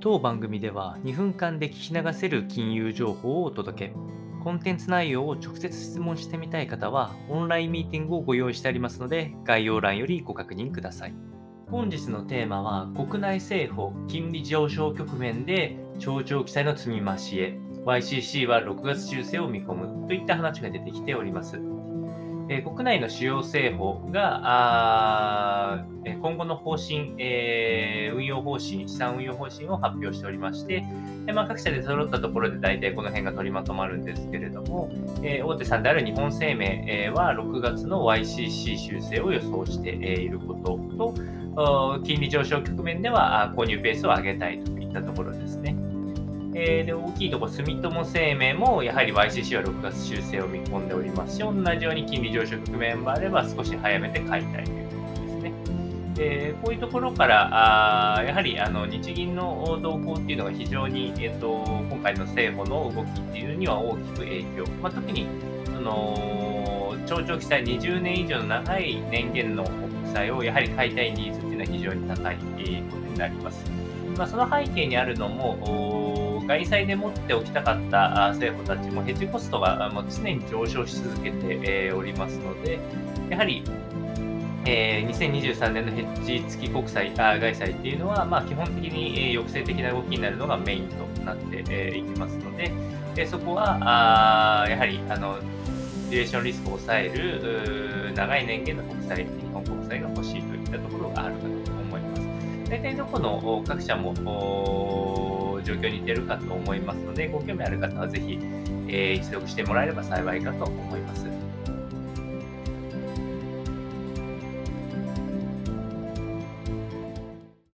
当番組では2分間で聞き流せる金融情報をお届け。コンテンツ内容を直接質問してみたい方は、オンラインミーティングをご用意してありますので、概要欄よりご確認ください。本日のテーマは、国内政府金利上昇局面で長長期債の積み増しへ、YCC は6月修正を見込むといった話が出てきております。え国内の主要政府がの方針、えー、運用方針、資産運用方針を発表しておりまして、えまあ、各社で揃ったところで大体この辺が取りまとまるんですけれども、えー、大手さんである日本生命、え、は6月の YCC 修正を予想していることと、金利上昇局面では購入ペースを上げたいといったところですね。え、で大きいところ、住友生命もやはり YCC は6月修正を見込んでおりますし、同じように金利上昇局面もあれば少し早めて買いたいという。でこういうところからあやはりあの日銀の動向っていうのが非常に、えーと、今回の政府の動きっていうには大きく影響、まあ、特にその長長期債20年以上の長い年限の国債をやはり買いたいニーズっていうのは非常に高いことになります。まあ、その背景にあるのも外債で持っておきたかった政府たちもヘッジコストが常に上昇し続けておりますので、やはり、えー、2023年のヘッジ付き国債、あ外債っていうのは、まあ、基本的に抑制的な動きになるのがメインとなってい、えー、きますので、えそこはあやはりあのデュレーションリスクを抑える長い年限の国債、日本国債が欲しいといったところがあるかと思います。大体どこの各社も状況に似てるかと思いますので、ご興味ある方はぜひ、えー、一読してもらえれば幸いかと思います。